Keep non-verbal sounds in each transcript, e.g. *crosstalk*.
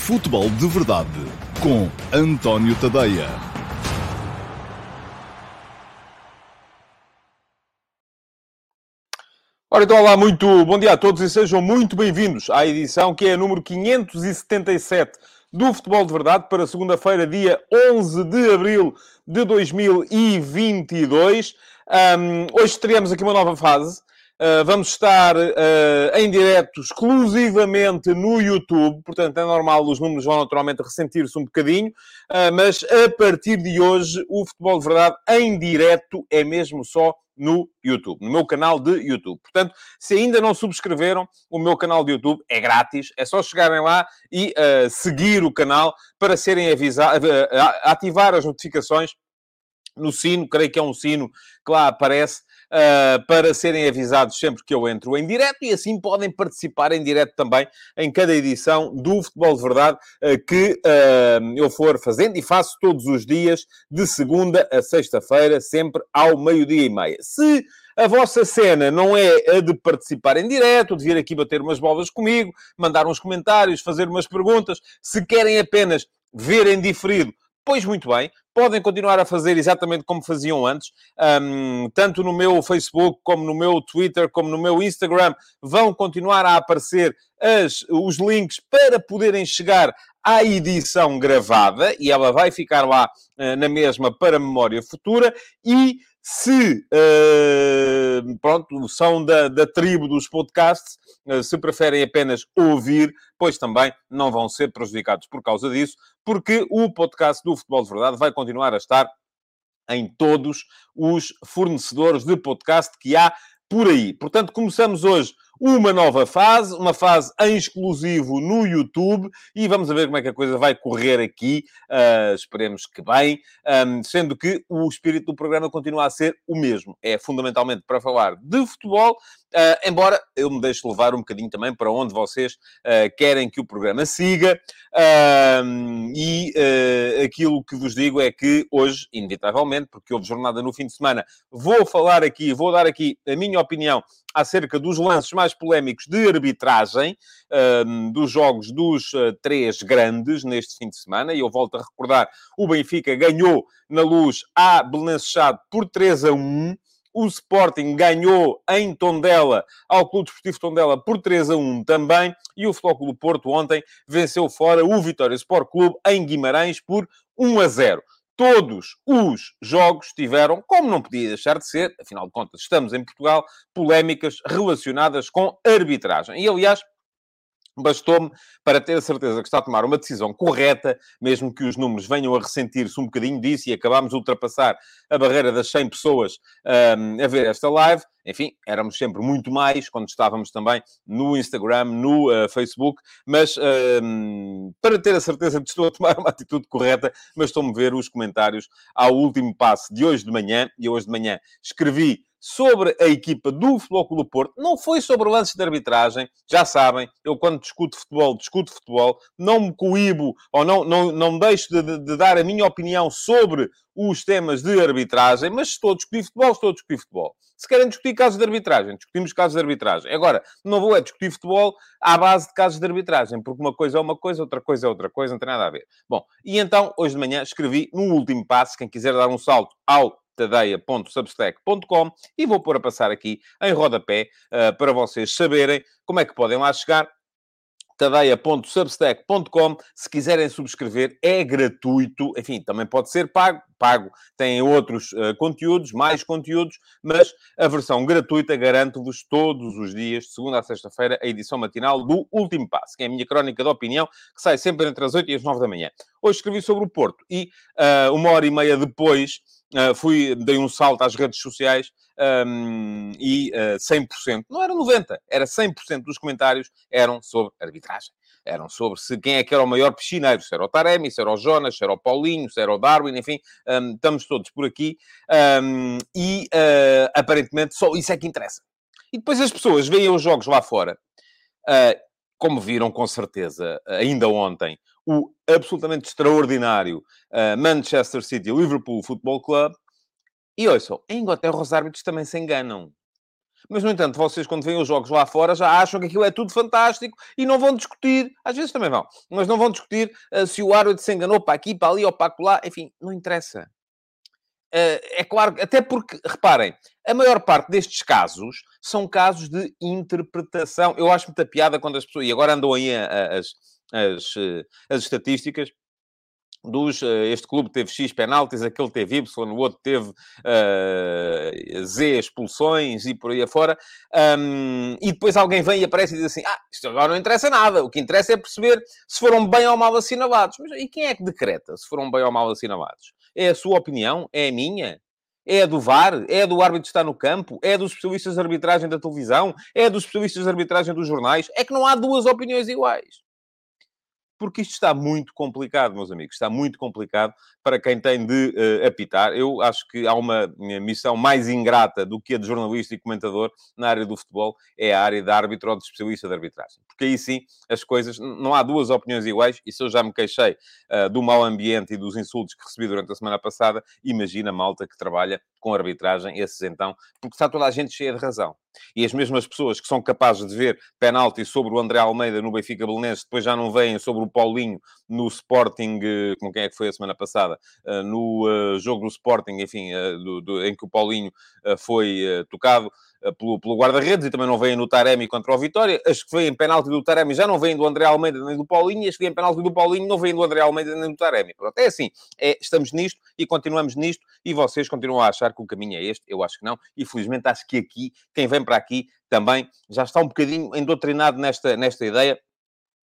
Futebol de Verdade com António Tadeia. Ora, então, olá, muito bom dia a todos e sejam muito bem-vindos à edição que é a número 577 do Futebol de Verdade para segunda-feira, dia 11 de abril de 2022. Um, hoje teremos aqui uma nova fase. Uh, vamos estar uh, em direto exclusivamente no YouTube, portanto é normal, os números vão naturalmente ressentir-se um bocadinho, uh, mas a partir de hoje o Futebol de Verdade em direto é mesmo só no YouTube, no meu canal de YouTube. Portanto, se ainda não subscreveram o meu canal de YouTube, é grátis, é só chegarem lá e seguir o canal para serem avisados, ativar as notificações no sino, creio que é um sino que lá aparece, uh, para serem avisados sempre que eu entro em direto e assim podem participar em direto também em cada edição do Futebol de Verdade uh, que uh, eu for fazendo e faço todos os dias, de segunda a sexta-feira, sempre ao meio-dia e meia. Se a vossa cena não é a de participar em direto, de vir aqui bater umas bolas comigo, mandar uns comentários, fazer umas perguntas, se querem apenas ver em diferido, Pois muito bem, podem continuar a fazer exatamente como faziam antes, um, tanto no meu Facebook, como no meu Twitter, como no meu Instagram, vão continuar a aparecer as, os links para poderem chegar à edição gravada e ela vai ficar lá uh, na mesma para memória futura e se uh, pronto, são da, da tribo dos podcasts, uh, se preferem apenas ouvir, pois também não vão ser prejudicados por causa disso, porque o podcast do Futebol de Verdade vai continuar a estar em todos os fornecedores de podcast que há por aí. Portanto, começamos hoje uma nova fase, uma fase em exclusivo no YouTube e vamos ver como é que a coisa vai correr aqui. Uh, esperemos que bem, um, sendo que o espírito do programa continua a ser o mesmo. É fundamentalmente para falar de futebol, Uh, embora eu me deixe levar um bocadinho também para onde vocês uh, querem que o programa siga. Uh, e aquilo que vos digo é que hoje, inevitavelmente, porque houve jornada no fim de semana, vou falar aqui, vou dar aqui a minha opinião acerca dos lances mais polémicos de arbitragem dos jogos dos três grandes neste fim de semana. E eu volto a recordar, o Benfica ganhou na luz a Belenenses por 3 a 1. O Sporting ganhou em Tondela ao Clube Desportivo Tondela por 3 a 1 também. E o Futebol Clube Porto ontem venceu fora o Vitória Sport Clube em Guimarães por 1 a 0 todos os jogos tiveram, como não podia deixar de ser, afinal de contas estamos em Portugal, polémicas relacionadas com arbitragem. E, aliás, Bastou-me para ter a certeza que está a tomar uma decisão correta, mesmo que os números venham a ressentir-se um bocadinho disso e acabámos de ultrapassar a barreira das 100 pessoas um, a ver esta live. Enfim, éramos sempre muito mais quando estávamos também no Instagram, no uh, Facebook, mas um, para ter a certeza de que estou a tomar uma atitude correta, mas estou-me a ver os comentários ao último passo de hoje de manhã, e hoje de manhã escrevi sobre a equipa do Futebol Clube Porto, não foi sobre lances de arbitragem. Já sabem, eu quando discuto futebol, discuto futebol, não me coíbo ou não, não, não deixo de, de, de dar a minha opinião sobre os temas de arbitragem, mas estou a discutir futebol, estou a discutir futebol. Se querem discutir casos de arbitragem, discutimos casos de arbitragem. Agora, não vou é discutir futebol à base de casos de arbitragem, porque uma coisa é uma coisa, outra coisa é outra coisa, não tem nada a ver. Bom, e então, hoje de manhã, escrevi no último passo, quem quiser dar um salto ao tadeia.substack.com e vou pôr a passar aqui em rodapé uh, para vocês saberem como é que podem lá chegar tadeia.substack.com. Se quiserem subscrever, é gratuito. Enfim, também pode ser pago. Pago tem outros uh, conteúdos, mais conteúdos, mas a versão gratuita garanto-vos todos os dias, de segunda a sexta-feira, a edição matinal do Último Passo, que é a minha crónica de opinião, que sai sempre entre as 8 e as 9 da manhã. Hoje escrevi sobre o Porto e uh, uma hora e meia depois Uh, fui, dei um salto às redes sociais um, e uh, ah, 100%, não era 90%, era 100% dos comentários eram sobre arbitragem. Eram sobre se quem é que era o maior piscineiro, se era o Taremi, se era o Jonas, se era o Paulinho, se era o Darwin, enfim, um, estamos todos por aqui um, e uh, aparentemente só isso é que interessa. E depois as pessoas veem os jogos lá fora, como viram com certeza ainda ontem, o absolutamente extraordinário uh, Manchester City Liverpool Football Club. E ouçam, em Inglaterra os árbitros também se enganam. Mas, no entanto, vocês, quando veem os jogos lá fora, já acham que aquilo é tudo fantástico e não vão discutir, às vezes também vão, mas não vão discutir uh, se o árbitro se enganou para aqui, para ali ou para lá, enfim, não interessa. Uh, é claro, até porque, reparem, a maior parte destes casos são casos de interpretação. Eu acho muita piada quando as pessoas, e agora andam aí as, as, eh, as estatísticas, dos, uh, este clube teve X penaltis, aquele teve Y, o outro teve uh, Z expulsões e por aí afora. Um, e depois alguém vem e aparece e diz assim: Ah, isto agora não interessa nada. O que interessa é perceber se foram bem ou mal assinalados. Mas e quem é que decreta se foram bem ou mal assinalados? É a sua opinião? É a minha? É a do VAR? É a do árbitro que está no campo? É dos especialistas de arbitragem da televisão? É dos especialistas de arbitragem dos jornais? É que não há duas opiniões iguais porque isto está muito complicado, meus amigos. Está muito complicado para quem tem de uh, apitar. Eu acho que há uma missão mais ingrata do que a de jornalista e comentador na área do futebol, é a área de árbitro ou de especialista de arbitragem. Porque aí sim, as coisas... Não há duas opiniões iguais, e se eu já me queixei uh, do mau ambiente e dos insultos que recebi durante a semana passada, imagina a malta que trabalha com arbitragem, esses então, porque está toda a gente cheia de razão. E as mesmas pessoas que são capazes de ver penalti sobre o André Almeida no Benfica Belenenses, depois já não veem sobre o Paulinho no Sporting, eh, com quem é que foi a semana passada, eh, no eh, jogo do Sporting, enfim, em que o Paulinho foi tocado pelo, pelo guarda-redes e também não veem no Taremi contra o Vitória. As que veem penalti do Taremi já não veem do André Almeida nem do Paulinho, e as que veem penalti do Paulinho não veem do André Almeida nem do Taremi. Pronto, é assim. É, estamos nisto e continuamos nisto e vocês continuam a achar que o caminho é este. Eu acho que não. E felizmente acho que aqui, quem vem para aqui também já está um bocadinho endoctrinado nesta, nesta ideia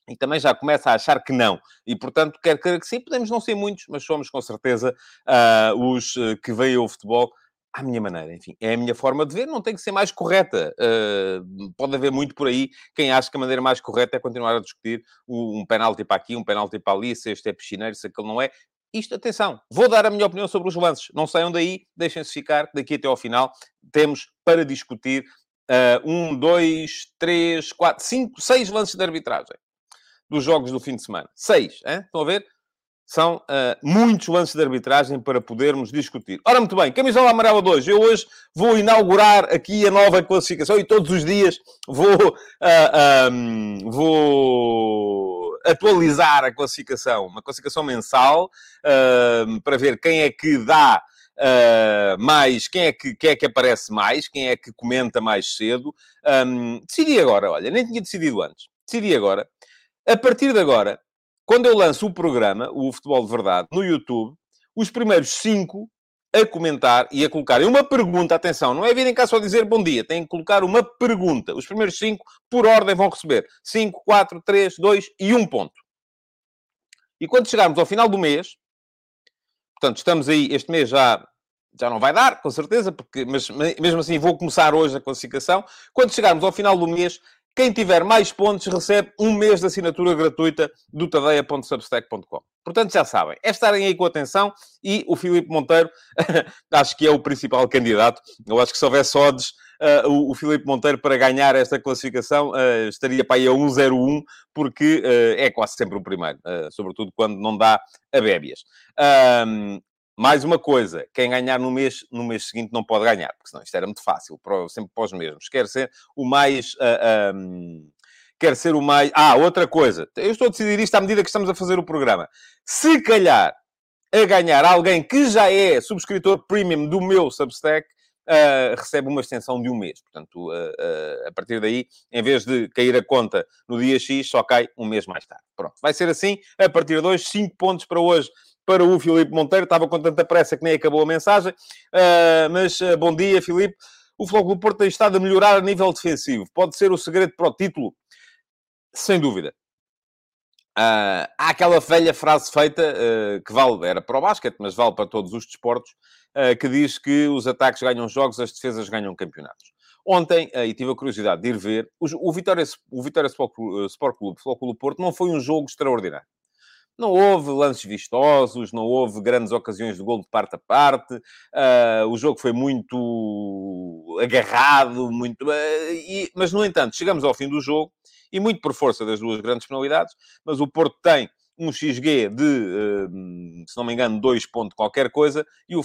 e também já começa a achar que não. E, portanto, quer queira que sim, podemos não ser muitos, mas somos com certeza uh, os uh, que veem o futebol à minha maneira. Enfim, é a minha forma de ver, não tem que ser mais correta. Uh, pode haver muito por aí quem acha que a maneira mais correta é continuar a discutir um penalti para aqui, um penalti para ali, se este é piscineiro, se aquele não é. Isto, atenção, vou dar a minha opinião sobre os lances. Não saiam daí, deixem-se ficar, daqui até ao final temos para discutir uh, um, dois, três, quatro, cinco, seis lances de arbitragem dos jogos do fim de semana. Seis, hein? estão a ver? São uh, muitos lances de arbitragem para podermos discutir. Ora, muito bem, camisola amarela de hoje. Eu hoje vou inaugurar aqui a nova classificação e todos os dias vou, uh, ah, um, vou atualizar a classificação. Uma classificação mensal uh, para ver quem é que dá Uh, mais quem é, que, quem é que aparece mais, quem é que comenta mais cedo. Um, decidi agora, olha, nem tinha decidido antes. Decidi agora. A partir de agora, quando eu lanço o programa, o Futebol de Verdade, no YouTube, os primeiros cinco a comentar e a colocarem uma pergunta, atenção, não é virem cá só dizer bom dia, têm que colocar uma pergunta. Os primeiros cinco, por ordem, vão receber 5, 4, 3, 2 e 1 ponto. E quando chegarmos ao final do mês, portanto, estamos aí, este mês já, já não vai dar, com certeza, porque, mas mesmo assim vou começar hoje a classificação. Quando chegarmos ao final do mês, quem tiver mais pontos recebe um mês de assinatura gratuita do tadeia.substack.com. Portanto, já sabem, é estarem aí com atenção e o Filipe Monteiro *laughs* acho que é o principal candidato. Eu acho que se houvesse odds, uh, o, o Filipe Monteiro para ganhar esta classificação uh, estaria para aí a 1-0-1, porque uh, é quase sempre o primeiro, sobretudo quando não dá a bébias. Mais uma coisa, quem ganhar no mês, no mês seguinte não pode ganhar, porque senão isto era muito fácil, sempre para os mesmos. Quer ser o mais... Uh, ah, um, quer ser o mais... Ah, outra coisa. Eu estou a decidir isto à medida que estamos a fazer o programa. Se calhar a ganhar alguém que já é subscritor premium do meu Substack, Uh, recebe uma extensão de um mês. Portanto, uh, uh, a partir daí, em vez de cair a conta no dia X, só cai um mês mais tarde. Pronto, vai ser assim. A partir de hoje, 5 pontos para hoje para o Filipe Monteiro. Estava com tanta pressa que nem acabou a mensagem. Uh, mas uh, bom dia, Filipe. O Futebol Porto tem estado a melhorar a nível defensivo. Pode ser o segredo para o título? Sem dúvida. Uh, há aquela velha frase feita que vale, era para o basquete, mas vale para todos os desportos, que diz que os ataques ganham jogos, as defesas ganham campeonatos. Ontem, e tive a curiosidade de ir ver, o, Vitória, o Vitória Sport Clube, Futebol Clube Porto, não foi um jogo extraordinário. Não houve lances vistosos, não houve grandes ocasiões de gol de parte a parte. Uh, o jogo foi muito agarrado, muito. Uh, e, mas, no entanto, chegamos ao fim do jogo e muito por força das duas grandes penalidades. Mas o Porto tem um XG de, se não me engano, 2 ponto qualquer coisa, e o,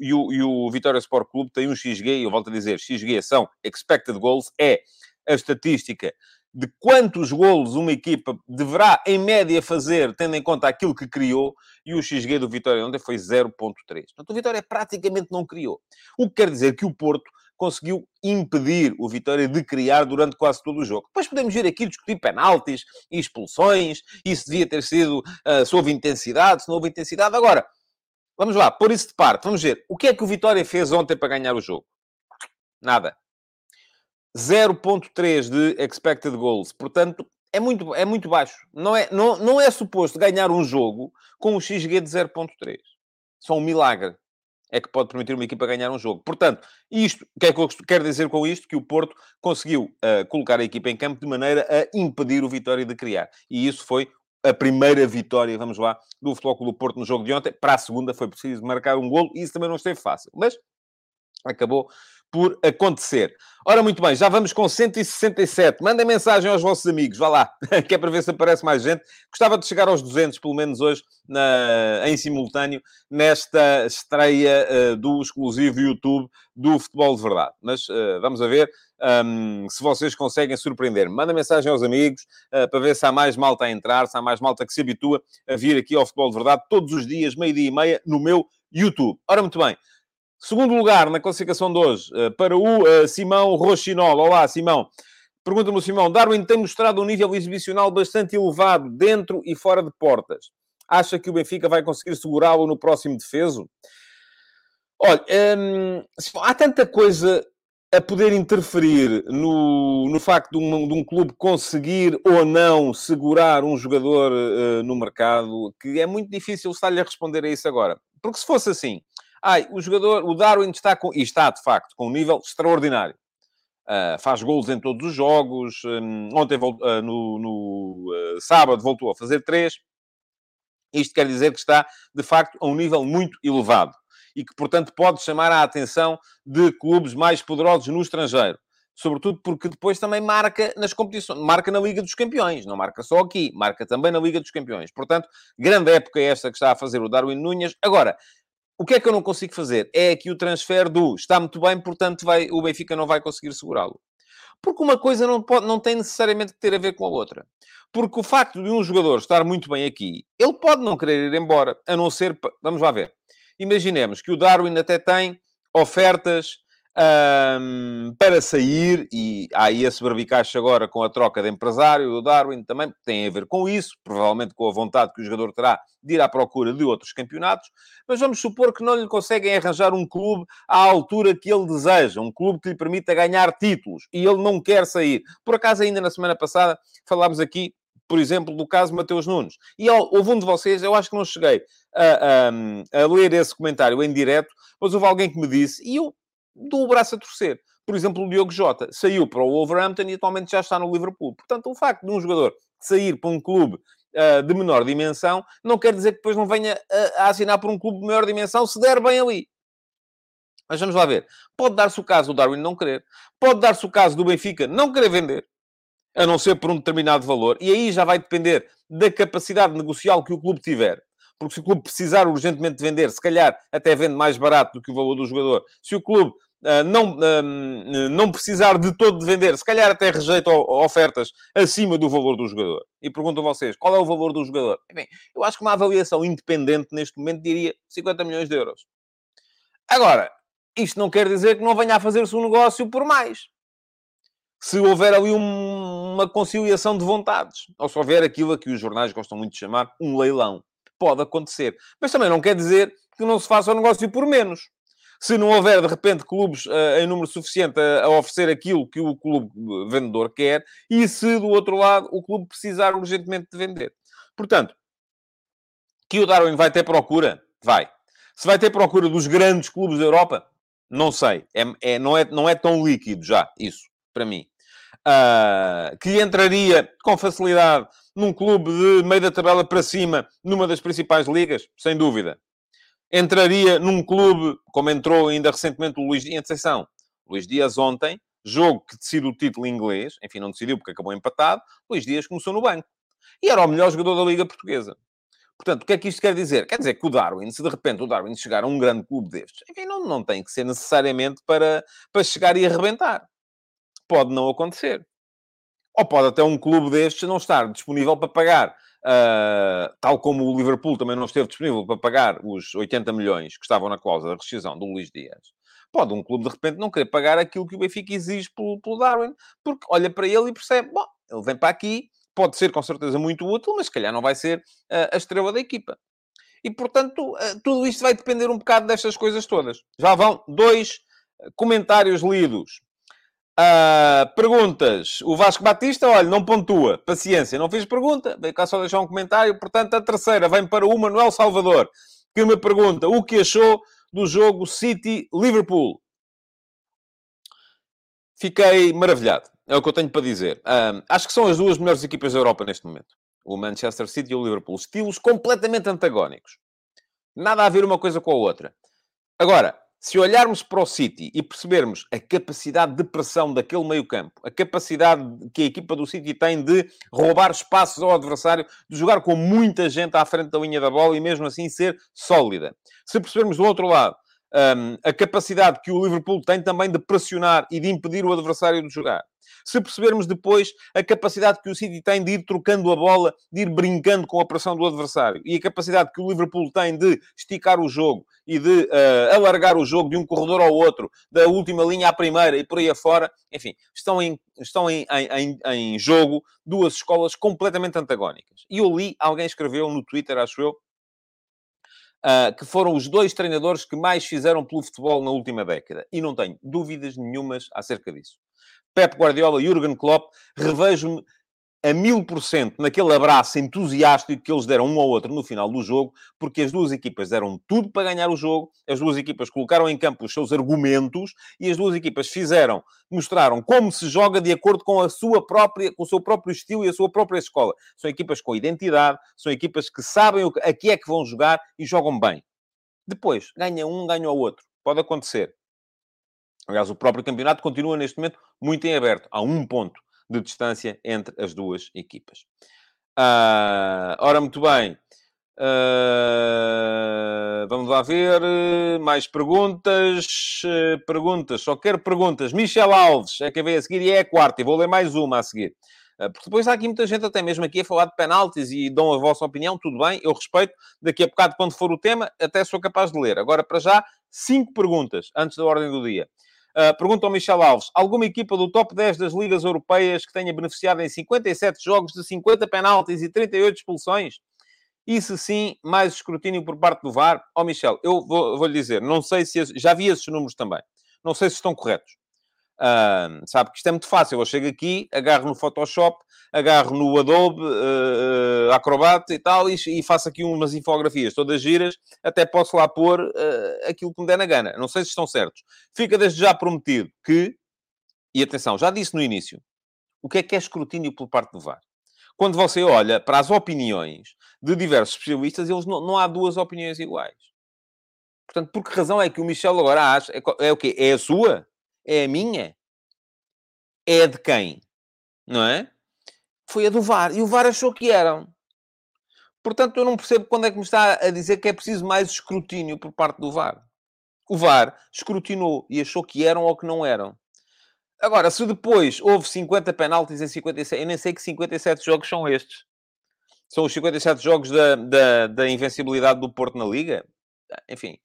e o, e o Vitória Sport Clube tem um XG, e eu volto a dizer, XG são expected goals, é a estatística de quantos golos uma equipa deverá, em média, fazer, tendo em conta aquilo que criou, e o XG do Vitória ontem foi 0.3. Portanto, o Vitória praticamente não criou. O que quer dizer que o Porto conseguiu impedir o Vitória de criar durante quase todo o jogo. Depois podemos vir aqui discutir penaltis e expulsões, e se devia ter sido, uh, se houve intensidade, se não houve intensidade. Agora, vamos lá, por isso de parte, vamos ver. O que é que o Vitória fez ontem para ganhar o jogo? Nada. 0.3 de expected goals. Portanto, é muito, é muito baixo. Não é, não, não é suposto ganhar um jogo com um XG de 0.3. Só um milagre é que pode permitir uma equipa ganhar um jogo. Portanto, isto, o que é que eu quero dizer com isto? Que o Porto conseguiu uh, colocar a equipa em campo de maneira a impedir o Vitória de criar. E isso foi a primeira vitória, vamos lá, do Futebol Clube do Porto no jogo de ontem. Para a segunda foi preciso marcar um golo e isso também não esteve fácil. Mas acabou por acontecer. Ora, muito bem, já vamos com 167. Mandem mensagem aos vossos amigos, vá lá, *laughs* que é para ver se aparece mais gente. Gostava de chegar aos 200, pelo menos hoje, na, em simultâneo, nesta estreia uh, do exclusivo YouTube do Futebol de Verdade. Mas uh, vamos a ver um, se vocês conseguem surpreender. Mandem mensagem aos amigos uh, para ver se há mais malta a entrar, se há mais malta que se habitua a vir aqui ao Futebol de Verdade todos os dias, meio-dia e meia, no meu YouTube. Ora, muito bem. Segundo lugar na classificação de hoje, eh, para o eh, Simão Rochinol. Olá, Simão. Pergunta-me Simão. Darwin tem mostrado um nível exibicional bastante elevado, dentro e fora de portas. Acha que o Benfica vai conseguir segurá-lo no próximo defeso? Olha, hum, há tanta coisa a poder interferir no, no facto de um, de um, clube conseguir ou não segurar um jogador uh, no mercado, que é muito difícil estar-lhe a responder a isso agora. Porque se fosse assim, Ai, o jogador, o Darwin está com, e está de facto com um nível extraordinário. Uh, faz golos em todos os jogos. Um, ontem, uh, no, no uh, sábado, voltou a fazer três. Isto quer dizer que está, de facto, a um nível muito elevado. E que, portanto, pode chamar a atenção de clubes mais poderosos no estrangeiro. Sobretudo porque depois também marca nas competições, marca na Liga dos Campeões, não marca só aqui, marca também na Liga dos Campeões. Portanto, grande época esta que está a fazer o Darwin Núñez. Agora, o que é que eu não consigo fazer? É aqui o transfer do está muito bem, portanto vai, o Benfica não vai conseguir segurá-lo. Porque uma coisa não, pode, não tem necessariamente que ter a ver com a outra. Porque o facto de um jogador estar muito bem aqui, ele pode não querer ir embora, a não ser... Vamos lá ver. Imaginemos que o Darwin até tem ofertas um, para sair, e há aí esse barbicacho agora com a troca de empresário do Darwin também tem a ver com isso, provavelmente com a vontade que o jogador terá de ir à procura de outros campeonatos, mas vamos supor que não lhe conseguem arranjar um clube à altura que ele deseja, um clube que lhe permita ganhar títulos, e ele não quer sair. Por acaso, ainda na semana passada, falámos aqui por exemplo, do caso Mateus Nunes. E houve um de vocês, eu acho que não cheguei a, a, a, ler esse comentário em direto, mas houve alguém que me disse, e eu dou o braço a torcer. Por exemplo, o Diogo Jota saiu para o Wolverhampton e atualmente já está no Liverpool. Portanto, o facto de um jogador sair para um clube uh, de menor dimensão não quer dizer que depois não venha a, a assinar por um clube de maior dimensão se der bem ali. Mas vamos lá ver. Pode dar-se o caso do Darwin não querer. Pode dar-se o caso do Benfica não querer vender. A não ser por um determinado valor. E aí já vai depender da capacidade negocial que o clube tiver porque se o clube precisar urgentemente de vender, se calhar até vende mais barato do que o valor do jogador. Se o clube não, uh, não precisar de todo de vender, se calhar até rejeita ofertas acima do valor do jogador. E pergunto a vocês, qual é o valor do jogador? Bem, eu acho que uma avaliação independente neste momento diria 50 milhões de euros. Agora, isto não quer dizer que não venha a fazer-se um negócio por mais. Se houver ali um, uma conciliação de vontades, ou se houver aquilo a que os jornais gostam muito de chamar um leilão pode acontecer. Mas também não quer dizer que não se faça o negócio por menos. Se não houver, de repente, clubes uh, em número suficiente a, a, oferecer aquilo que o clube vendedor quer, e se, do outro lado, o clube precisar urgentemente de vender. Portanto, que o Darwin vai ter procura? Vai. Se vai ter procura dos grandes clubes da Europa? Não sei. É, é, não, é, não é tão líquido já, isso, para mim. Uh, que entraria com facilidade num clube de meio da tabela para cima, numa das principais ligas, sem dúvida. Entraria num clube, como entrou ainda recentemente o Luís Dias, atenção, Luís Dias ontem, jogo que decide o título inglês, enfim, não decidiu porque acabou empatado, Luís Dias começou no banco. E era o melhor jogador da Liga Portuguesa. Portanto, o que é que isto quer dizer? Quer dizer que o Darwin, se de repente o Darwin chegar a um grande clube destes, enfim, não, não tem que ser necessariamente para, para chegar e arrebentar. Pode não acontecer. Ou pode até um clube destes não estar disponível para pagar, uh, tal como o Liverpool também não esteve disponível para pagar os 80 milhões que estavam na cláusula da rescisão do Luís Dias. Pode um clube, de repente, não querer pagar aquilo que o Benfica exige pelo, pelo Darwin, porque olha para ele e percebe, bom, ele vem para aqui, pode ser com certeza muito útil, mas se calhar não vai ser uh, a estrela da equipa. E, portanto, uh, tudo isto vai depender um bocado destas coisas todas. Já vão dois comentários lidos. Uh, perguntas. O Vasco Batista, olha, não pontua. Paciência, não fiz pergunta. Veio cá só deixar um comentário. Portanto, a terceira vem para o Manuel Salvador, que me pergunta o que achou do jogo City-Liverpool. Fiquei maravilhado. É o que eu tenho para dizer. Uh, acho que são as duas melhores equipas da Europa neste momento. O Manchester City e o Liverpool. Estilos completamente antagónicos. Nada a ver uma coisa com a outra. Agora, se olharmos para o City e percebermos a capacidade de pressão daquele meio-campo, a capacidade que a equipa do City tem de roubar espaços ao adversário, de jogar com muita gente à frente da linha da bola e mesmo assim ser sólida. Se percebermos do outro lado um, a capacidade que o Liverpool tem também de pressionar e de impedir o adversário de jogar se percebermos depois a capacidade que o City tem de ir trocando a bola, de ir brincando com a pressão do adversário, e a capacidade que o Liverpool tem de esticar o jogo e de uh, alargar o jogo de um corredor ao outro, da última linha à primeira e por aí afora, enfim, estão em, estão em, em, em jogo duas escolas completamente antagónicas. E eu li, alguém escreveu no Twitter, acho eu, Uh, que foram os dois treinadores que mais fizeram pelo futebol na última década. E não tenho dúvidas nenhumas acerca disso. Pep Guardiola e Jurgen Klopp, revejo-me a mil por cento naquele abraço entusiástico que eles deram um ao outro no final do jogo, porque as duas equipas deram tudo para ganhar o jogo, as duas equipas colocaram em campo os seus argumentos e as duas equipas fizeram, mostraram como se joga de acordo com a sua própria, com o seu próprio estilo e a sua própria escola. São equipas com identidade, são equipas que sabem a que é que vão jogar e jogam bem. Depois, ganha um, ganha o outro. Pode acontecer. Aliás, o próprio campeonato continua neste momento muito em aberto. Há um ponto de distância entre as duas equipas. Uh, ora, muito bem. Uh, vamos lá ver. Mais perguntas. Uh, perguntas. Só quero perguntas. Michel Alves é que veio a seguir e é a quarta. E vou ler mais uma a seguir. Uh, porque depois há aqui muita gente, até mesmo aqui, a falar de penaltis e dão a vossa opinião. Tudo bem, eu respeito. Daqui a bocado, quando for o tema, até sou capaz de ler. Agora, para já, cinco perguntas antes da ordem do dia. Uh, pergunta ao Michel Alves: alguma equipa do top 10 das ligas europeias que tenha beneficiado em 57 jogos de 50 penaltis e 38 expulsões? E se sim, mais escrutínio por parte do VAR? Ó oh, Michel, eu vou, vou lhe dizer, não sei se... Já vi esses números também. Não sei se estão corretos. Uh, sabe que isto é muito fácil. Eu chego aqui, agarro no Photoshop, agarro no Adobe, uh, Acrobat e tal, e, e, faço aqui umas infografias todas giras. Até posso lá pôr uh, aquilo que me der na gana. Não sei se estão certos. Fica desde já prometido que, e atenção, já disse no início, o que é que é escrutínio por parte do VAR? Quando você olha para as opiniões de diversos especialistas, eles não, não há duas opiniões iguais. Portanto, por que razão é que o Michel agora acha? É, é o quê? É a sua? É a minha? É de quem? Não é? Foi a do VAR. E o VAR achou que eram. Portanto, eu não percebo quando é que me está a dizer que é preciso mais escrutínio por parte do VAR. O VAR escrutinou e achou que eram ou que não eram. Agora, se depois houve 50 penaltis em 57, eu nem sei que 57 jogos são estes. São os 57 jogos da, da, da invencibilidade do Porto na Liga? Enfim,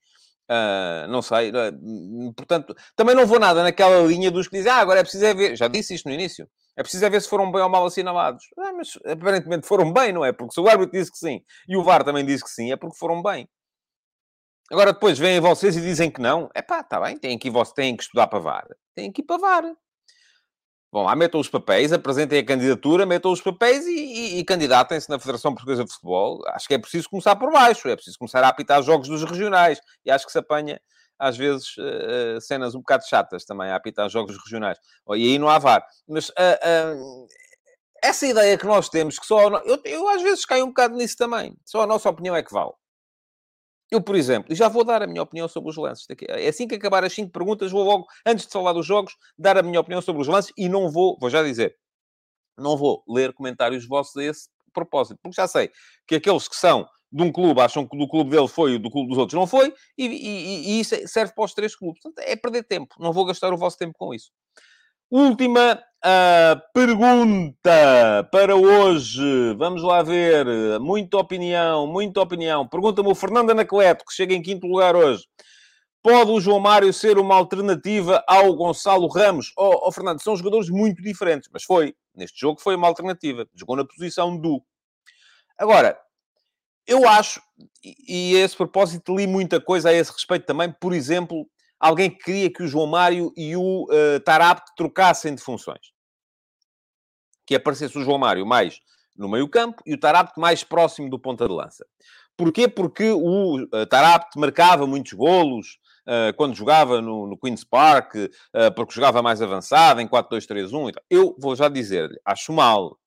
Uh, não sei. Uh, portanto, também não vou nada naquela linha dos que dizem, ah, agora é preciso é ver. Já disse isto no início. É preciso é ver se foram bem ou mal assinalados. Ah, mas aparentemente foram bem, não é? Porque se o árbitro disse que sim e o VAR também disse que sim, é porque foram bem. Agora depois vêm vocês e dizem que não. É pá, está bem, têm que, têm que estudar para VAR. Têm que ir para VAR. Bom, lá metam os papéis, apresentem a candidatura, metam os papéis e, e, e candidatem-se na Federação Portuguesa de Futebol. Acho que é preciso começar por baixo, é preciso começar a apitar jogos dos regionais. E acho que se apanha, às vezes, uh, cenas um bocado chatas também a apitar jogos regionais. Oh, e aí não há VAR. Mas uh, uh, essa ideia que nós temos, que só... Eu, eu às vezes caio um bocado nisso também. Só a nossa opinião é que vale. Eu, por exemplo, já vou dar a minha opinião sobre os lances. É assim que acabar as cinco perguntas, vou logo, antes de falar dos jogos, dar a minha opinião sobre os lances e não vou, vou já dizer, não vou ler comentários vossos a esse propósito, porque já sei que aqueles que são de um clube acham que do clube dele foi, o do clube dos outros não foi, e, e, e isso serve para os três clubes. Portanto, é perder tempo. Não vou gastar o vosso tempo com isso. Última uh, pergunta para hoje. Vamos lá ver. Muita opinião, muita opinião. Pergunta-me o Fernando Anacleto, que chega em quinto lugar hoje. Pode o João Mário ser uma alternativa ao Gonçalo Ramos? Oh, oh, Fernando, são jogadores muito diferentes, mas foi. Neste jogo foi uma alternativa. Jogou na posição do. Agora, eu acho, e a esse propósito li muita coisa a esse respeito também, por exemplo, alguém que queria que o João Mário e o uh, Tarapte trocassem de funções. Que aparecesse o João Mário mais no meio campo e o Tarapte mais próximo do ponta de lança. Porquê? Porque o uh, Tarapte marcava muitos golos, Uh, quando jogava no, no Queen's Park, porque jogava mais avançado, em 4-2-3-1. Eu vou já dizer-lhe, acho mal.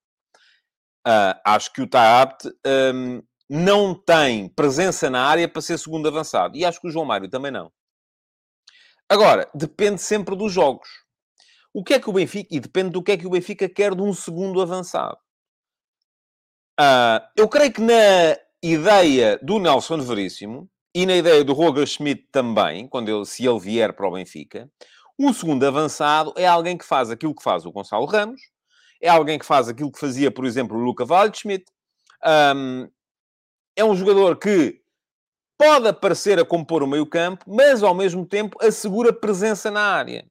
Acho que o Tarapte um, não tem presença na área para ser segundo avançado. E acho que o João Mário também não. Agora, depende sempre dos jogos. O que é que o Benfica... E depende do que é que o Benfica quer de um segundo avançado. Uh, eu creio que na ideia do Nelson Veríssimo e na ideia do Roger Schmidt também, quando ele, se ele vier para o Benfica, um segundo avançado é alguém que faz aquilo que faz o Gonçalo Ramos, é alguém que faz aquilo que fazia, por exemplo, o Luca Waldschmidt, um, é um jogador que pode aparecer a compor o meio-campo, mas ao mesmo tempo assegura presença na área.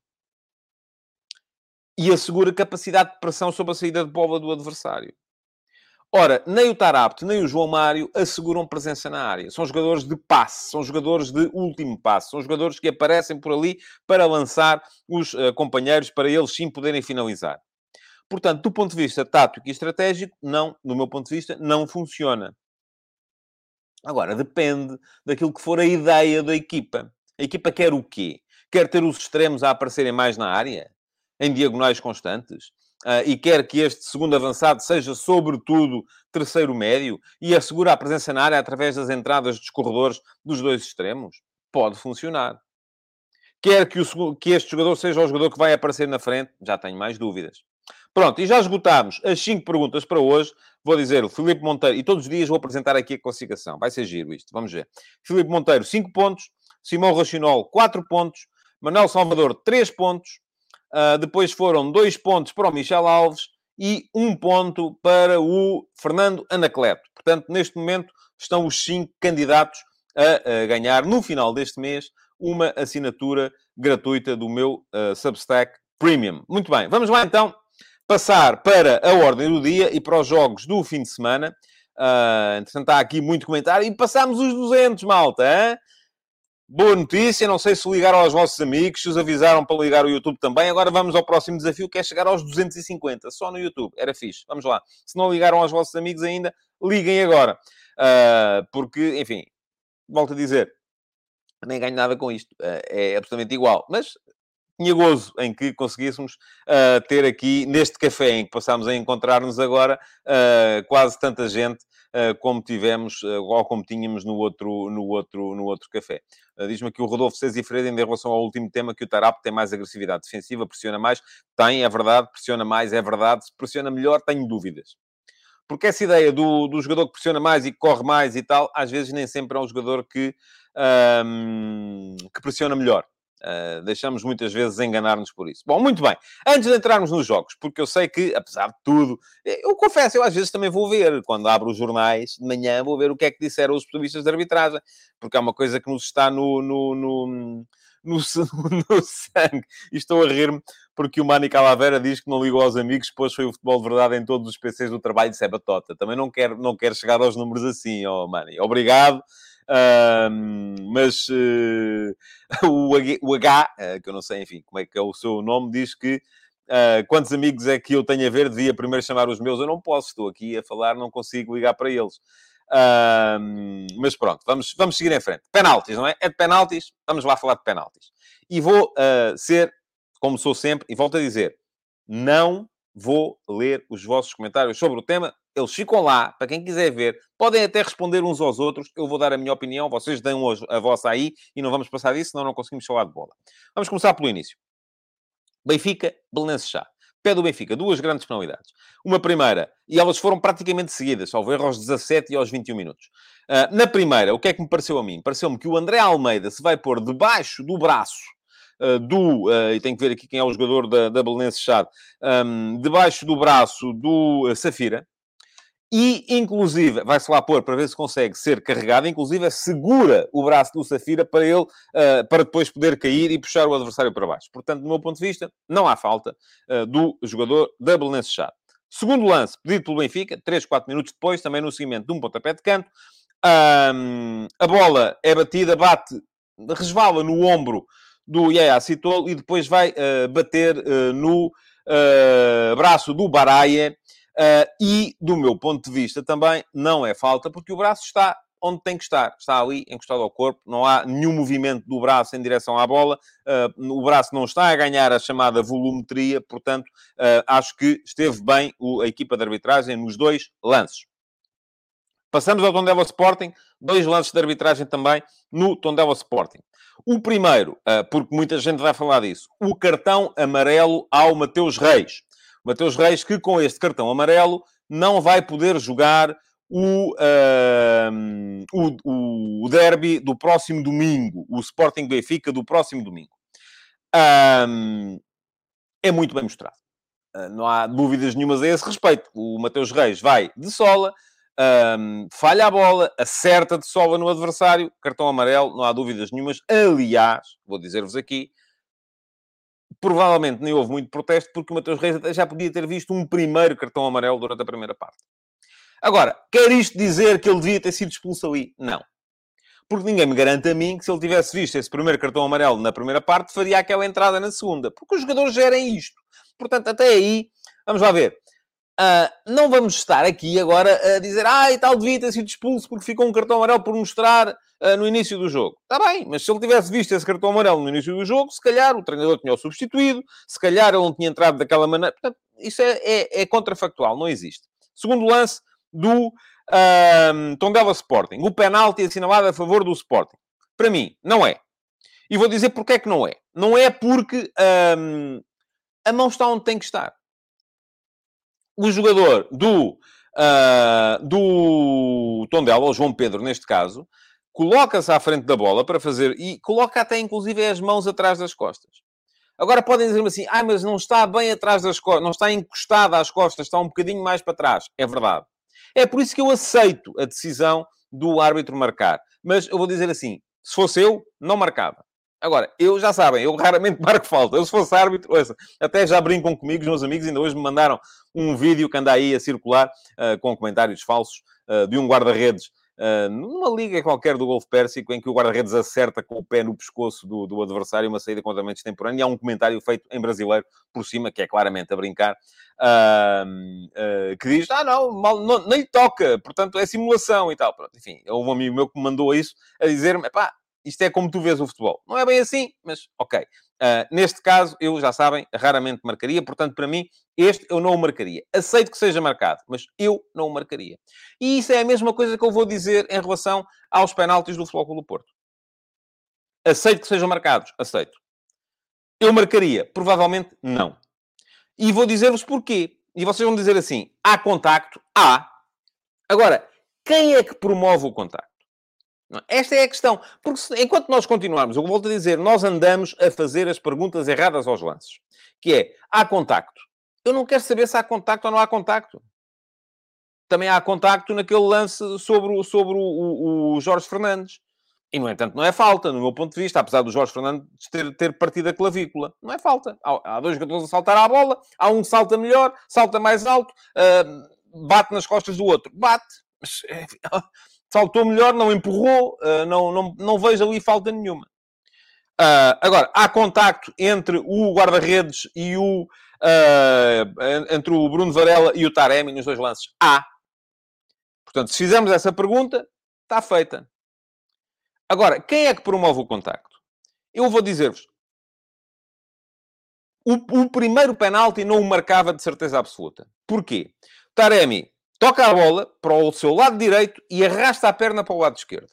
E assegura capacidade de pressão sobre a saída de bola do adversário. Ora, nem o Tarapte, nem o João Mário asseguram presença na área. São jogadores de passe, são jogadores de último passe, são jogadores que aparecem por ali para lançar os uh, companheiros, para eles sim poderem finalizar. Portanto, do ponto de vista tático e estratégico, não, do meu ponto de vista, não funciona. Agora, depende daquilo que for a ideia da equipa. A equipa quer o quê? Quer ter os extremos a aparecerem mais na área? Em diagonais constantes? Uh, e quer que este segundo avançado seja, sobretudo, terceiro médio e assegure a presença na área através das entradas dos corredores dos dois extremos? Pode funcionar. Quer que, o, que este jogador seja o jogador que vai aparecer na frente? Já tenho mais dúvidas. Pronto, e já esgotámos as cinco perguntas para hoje. Vou dizer o Filipe Monteiro, e todos os dias vou apresentar aqui a classificação. Vai ser giro isto, vamos ver. Filipe Monteiro, 5 pontos. Simão Rachinol, 4 pontos. Manuel Salvador, 3 pontos. Uh, depois foram 2 pontos para o Michel Alves e 1 um ponto para o Fernando Anacleto. Portanto, neste momento estão os 5 candidatos a, a, ganhar, no final deste mês, uma assinatura gratuita do meu uh, Substack Premium. Muito bem, vamos lá então passar para a ordem do dia e para os jogos do fim de semana. Uh, entretanto, há aqui muito comentário. E passámos os 200, malta. Hein? Boa notícia. Não sei se ligaram aos vossos amigos, se os avisaram para ligar o YouTube também. Agora vamos ao próximo desafio, que é chegar aos 250, só no YouTube. Era fixe. Vamos lá. Se não ligaram aos vossos amigos ainda, liguem agora. Uh, porque, enfim, volto a dizer, nem ganho nada com isto. Uh, é absolutamente igual. Mas tinha gozo em que conseguíssemos uh, ter aqui, neste café em que passámos a encontrar-nos agora, uh, quase tanta gente uh, como tivemos, ou como tínhamos no outro, no outro, no outro café. Diz-me aqui o Rodolfo César Freire, em relação ao último tema, que o Tarap tem mais agressividade defensiva, pressiona mais. Tem, é verdade, pressiona mais, é verdade. Se pressiona melhor, tenho dúvidas. Porque essa ideia do, do jogador que pressiona mais e que corre mais e tal, às vezes nem sempre é um jogador que, um, que pressiona melhor. Uh, deixamos muitas vezes enganar-nos por isso. Bom, muito bem. Antes de entrarmos nos jogos, porque eu sei que, apesar de tudo, eu confesso, eu às vezes também vou ver, quando abro os jornais de manhã, vou ver o que é que disseram os especialistas de arbitragem, porque é uma coisa que nos está no, no, no, no, *laughs* no sangue. E estou a rir-me porque o Mani Calavera diz que não ligou aos amigos, pois foi o futebol de verdade em todos os PCs do trabalho, isso é batota. Também não quero, não quero chegar aos números assim, ó oh, Mani. Obrigado. Mas uh, *laughs* o, H, o H uh, que eu não sei, enfim, como é que é o seu nome, diz que ah, quantos amigos é que eu tenho a ver, devia primeiro chamar os meus. Eu não posso, estou aqui a falar, não consigo ligar para eles. mas pronto, vamos, vamos seguir em frente. Penaltis, não é? É de penaltis, vamos lá falar de penaltis. E vou ser, como sou sempre, e volto a dizer, não vou ler os vossos comentários sobre o tema eles ficam lá, para quem quiser ver, podem até responder uns aos outros. Eu vou dar a minha opinião, vocês dão a vossa aí e não vamos passar disso, senão não conseguimos falar de bola. Vamos começar pelo início. Benfica, Belenenses já. pé do Benfica, duas grandes penalidades. Uma primeira, e elas foram praticamente seguidas, salvo erro aos 17 e aos 21 minutos. Uh, na primeira, o que é que me pareceu a mim? Pareceu-me que o André Almeida se vai pôr debaixo do braço uh, do, uh, e tenho que ver aqui quem é o jogador da, da Belenense Chade, um, debaixo do braço do Safira, e, inclusive, vai-se lá pôr para ver se consegue ser carregado, inclusive segura o braço do Safira para ele, uh, para depois poder cair e puxar o adversário para baixo. Portanto, do meu ponto de vista, não há falta uh, do jogador da Belenense Chade. Segundo lance, pedido pelo Benfica, 3, 4 minutos depois, também no seguimento de um pontapé de canto. Um, a bola é batida, bate, resvala no ombro do Yaya Citolo e depois vai uh, bater no braço do Baraia Uh, e, do meu ponto de vista, também não é falta, porque o braço está onde tem que estar. Está ali, encostado ao corpo. Não há nenhum movimento do braço em direção à bola. Uh, o braço não está a ganhar a chamada volumetria. Portanto, uh, acho que esteve bem o, a equipa de arbitragem nos dois lances. Passamos ao Tondela Sporting. Dois lances de arbitragem também no Tondela Sporting. O primeiro, porque muita gente vai falar disso, o cartão amarelo ao Mateus Reis. Mateus Reis, que com este cartão amarelo não vai poder jogar o, uh, o, o derby do próximo domingo, o Sporting Benfica do próximo domingo. Um, é muito bem mostrado. Uh, não há dúvidas nenhumas a esse respeito. O Mateus Reis vai de sola, um, falha a bola, acerta de sola no adversário, cartão amarelo, não há dúvidas nenhumas. Aliás, vou dizer-vos aqui, provavelmente nem houve muito protesto, porque o Matheus Reis já podia ter visto um primeiro cartão amarelo durante a primeira parte. Agora, quer isto dizer que ele devia ter sido expulso ali? Não. Porque ninguém me garante a mim que se ele tivesse visto esse primeiro cartão amarelo na primeira parte, faria aquela entrada na segunda. Porque os jogadores gerem isto. Portanto, até aí, vamos lá ver. Uh, não vamos estar aqui agora a dizer, ah, e tal, devia ter sido expulso porque ficou um cartão amarelo por mostrar uh, no início do jogo. Está bem, mas se ele tivesse visto esse cartão amarelo no início do jogo, se calhar o treinador tinha o substituído, se calhar ele não tinha entrado daquela maneira. Portanto, isso é, é, é contrafactual, não existe. Segundo lance do uh, Tondela Sporting. O penalti assinalado a favor do Sporting. Para mim, não é. E vou dizer porque é que não é. Não é porque a mão está onde tem que estar o jogador do, uh, do Tondela, o João Pedro, neste caso, coloca-se à frente da bola para fazer... E coloca até, inclusive, as mãos atrás das costas. Agora podem dizer-me assim, ah, mas não está bem atrás das costas, não está encostada às costas, está um bocadinho mais para trás. É verdade. É por isso que eu aceito a decisão do árbitro marcar. Mas eu vou dizer assim, se fosse eu, não marcava. Agora, eu já sabem, eu raramente *laughs* marco falta. Eu se fosse árbitro, ouça, até já brincam comigo, os meus amigos, ainda hoje me mandaram um vídeo que anda aí a circular uh, com comentários falsos uh, de um guarda-redes Uh, numa liga qualquer do Golfo Pérsico, em que o guarda-redes acerta com o pé no pescoço do, do adversário uma saída completamente extemporânea, e há um comentário feito em brasileiro por cima, que é claramente a brincar, uh, que diz, ah não, mal, não, nem toca, portanto é simulação e tal. Pronto, enfim, houve um amigo meu que me mandou isso, a dizer-me, pá, isto é como tu vês o futebol. Não é bem assim, mas ok. Uh, neste caso, eu já sabem, raramente marcaria, portanto, para mim, este eu não o marcaria. Aceito que seja marcado, mas eu não o marcaria. E isso é a mesma coisa que eu vou dizer em relação aos penaltis do Futebol do Porto. Aceito que sejam marcados, aceito. Eu marcaria? Provavelmente não. E vou dizer-vos porquê. E vocês vão dizer assim: há contacto? Há. Agora, quem é que promove o contacto? Esta é a questão. Porque se, enquanto nós continuarmos, eu volto a dizer, nós andamos a fazer as perguntas erradas aos lances. Que é, há contacto. Eu não quero saber se há contacto ou não há contacto. Também há contacto naquele lance sobre, o, sobre o, o, o Jorge Fernandes. E, no entanto, não é falta, no meu ponto de vista, apesar do Jorge Fernandes ter, ter partido a clavícula. Não é falta. Há, há dois jogadores a saltar à bola, há um que salta melhor, salta mais alto, uh, bate nas costas do outro. Bate. Mas, é, saltou melhor, não empurrou, uh, não, não, não vejo ali falta nenhuma. Uh, agora, há contacto entre o guarda-redes e o... Uh, entre o Bruno Varela e o Taremi nos dois lances? Há. Portanto, se fizermos essa pergunta, está feita. Agora, quem é que promove o contacto? Eu vou dizer-vos. O, o, primeiro penalti não o marcava de certeza absoluta. Porquê? Taremi toca a bola para o seu lado direito e arrasta a perna para o lado esquerdo.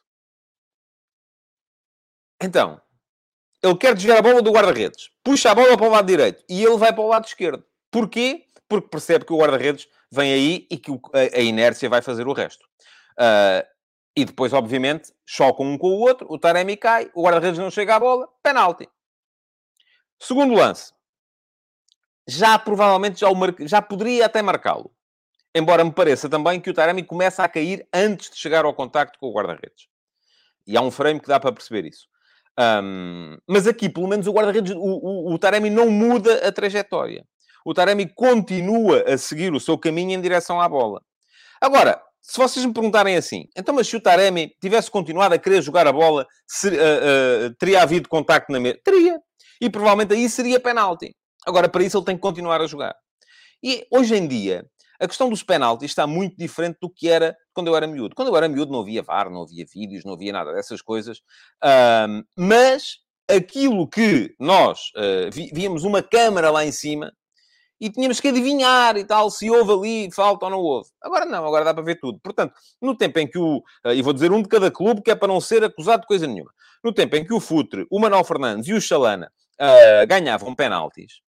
Então, ele quer desviar a bola do guarda-redes, puxa a bola para o lado direito e ele vai para o lado esquerdo. Porquê? Porque percebe que o guarda-redes vem aí e que a, inércia vai fazer o resto. Uh, e depois, obviamente, chocam um com o outro, o Taremi cai, o guarda-redes não chega à bola, penalti. Segundo lance. Já provavelmente já, o mar... já poderia até marcá-lo. Embora me pareça também que o Taremi começa a cair antes de chegar ao contacto com o guarda-redes. E há um frame que dá para perceber isso. Um, mas aqui, pelo menos, o guarda-redes, o, o, o Taremi não muda a trajetória. O Taremi continua a seguir o seu caminho em direção à bola. Agora, se vocês me perguntarem assim, então, mas se o Taremi tivesse continuado a querer jogar a bola, uh, uh, teria havido contacto na mesa? Teria. E provavelmente aí seria penalti. Agora, para isso, ele tem que continuar a jogar. E hoje em dia, a questão dos penaltis está muito diferente do que era quando eu era miúdo. Quando eu era miúdo não havia VAR, não havia vídeos, não havia nada dessas coisas. Um, mas aquilo que nós uh, víamos uma câmara lá em cima e tínhamos que adivinhar e tal, se houve ali falta ou não houve. Agora não, agora dá para ver tudo. Portanto, no tempo em que o... Uh, e vou dizer um de cada clube, que é para não ser acusado de coisa nenhuma. No tempo em que o Futre, o Manuel Fernandes e o Chalana uh, ganhavam penaltis,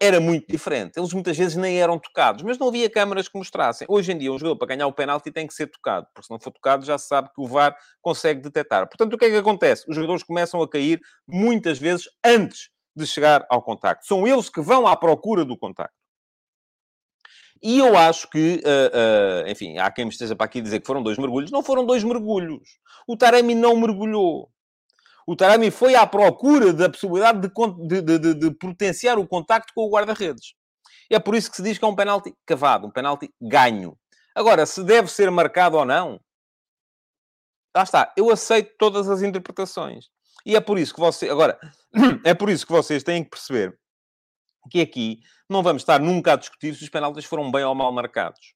era muito diferente. Eles muitas vezes nem eram tocados, mas não havia câmaras que mostrassem. Hoje em dia, um jogador para ganhar o penalti tem que ser tocado, porque se não for tocado já se sabe que o VAR consegue detectar. Portanto, o que é que acontece? Os jogadores começam a cair muitas vezes antes de chegar ao contacto. São eles que vão à procura do contacto. E eu acho que, uh, uh, enfim, há quem me esteja para aqui dizer que foram dois mergulhos. Não foram dois mergulhos. O Taremi não mergulhou. O Taremi foi à procura da possibilidade de, de, de, de potenciar o contacto com o guarda-redes. É por isso que se diz que é um penalti cavado, um penalti ganho. Agora, se deve ser marcado ou não, lá está. Eu aceito todas as interpretações. E é por isso que você... Agora, *clears throat* é por isso que vocês têm que perceber que aqui não vamos estar nunca a discutir se os penaltis foram bem ou mal marcados.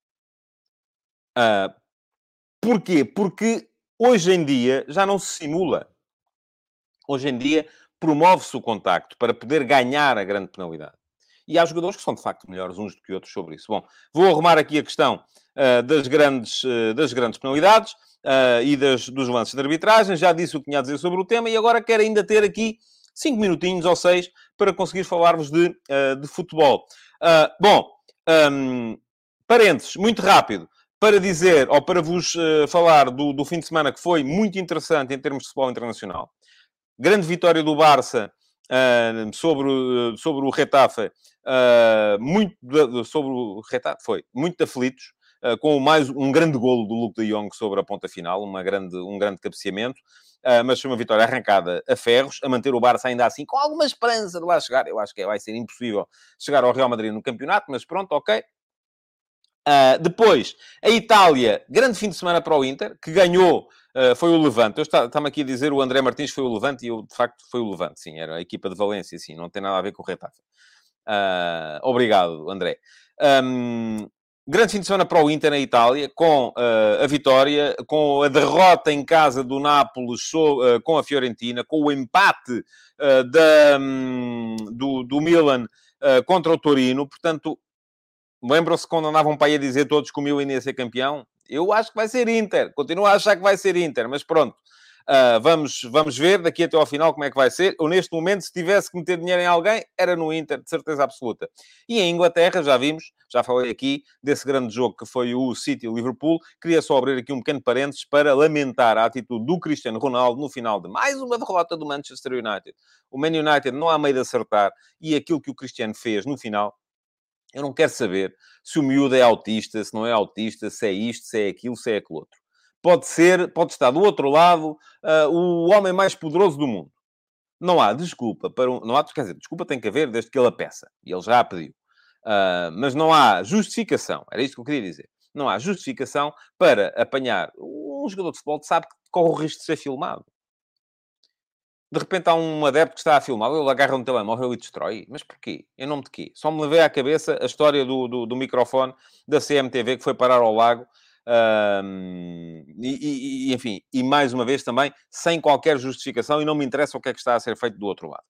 Uh, porquê? Porque hoje em dia já não se simula. Hoje em dia, promove-se o contacto para poder ganhar a grande penalidade. E há jogadores que são, de facto, melhores uns do que outros sobre isso. Bom, vou arrumar aqui a questão uh, das, grandes, uh, das grandes penalidades uh, e das, dos lances de arbitragem. Já disse o que tinha a dizer sobre o tema e agora quero ainda ter aqui cinco minutinhos ou seis para conseguir falar-vos de, de futebol. bom, um, parênteses, muito rápido para dizer, ou para vos uh, falar do, do, fim de semana que foi muito interessante em termos de futebol internacional. Grande vitória do Barça uh, sobre, sobre o Retafe, uh, muito sobre o Retafe, foi, muito aflitos, uh, com mais um grande golo do Luke de Jong sobre a ponta final, uma grande, um grande cabeceamento. Uh, mas foi uma vitória arrancada a ferros, a manter o Barça ainda assim, com alguma esperança de lá chegar. Eu acho que vai ser impossível chegar ao Real Madrid no campeonato, mas pronto, ok. Uh, depois, a Itália, grande fim de semana para o Inter, que ganhou Uh, foi o Levante. Eu estava aqui a dizer o André Martins foi o Levante e eu, de facto, foi o Levante. Sim, era a equipa de Valência, sim, não tem nada a ver com o Retafe. Uh, obrigado, André. Um, grande fim de semana para o Inter na Itália, com a vitória, com a derrota em casa do Nápoles com a Fiorentina, com o empate da, um, do, do Milan contra o Torino. Portanto, lembram-se quando andavam para aí a dizer todos que o Milan ia ser campeão? Eu acho que vai ser Inter. Continuo a achar que vai ser Inter, mas pronto. Uh, vamos, vamos ver daqui até ao final como é que vai ser. Eu, neste momento, se tivesse que meter dinheiro em alguém, era no Inter, de certeza absoluta. E em Inglaterra, já vimos, já falei aqui desse grande jogo que foi o City-Liverpool. Queria só abrir aqui um pequeno parênteses para lamentar a atitude do Cristiano Ronaldo no final de mais uma derrota do Manchester United. O Man United não há meio de acertar e aquilo que o Cristiano fez no final eu não quero saber se o miúdo é autista, se não é autista, se é isto, se é aquilo, se é aquilo outro. Pode ser, pode estar do outro lado, uh, o homem mais poderoso do mundo. Não há desculpa para um... Não há, quer dizer, desculpa tem que haver desde que ele a peça. E ele já a pediu. Uh, mas não há justificação. Era isto que eu queria dizer. Não há justificação para apanhar... Um jogador de futebol sabe que corre o risco de ser filmado de repente há um adepto que está a filmar, ele agarra um telemóvel e destrói. Mas porquê? Em nome de quê? Só me levei à cabeça a história do, do, do microfone da CMTV que foi parar ao lago. E, e, enfim, e mais uma vez também, sem qualquer justificação, e não me interessa o que é que está a ser feito do outro lado.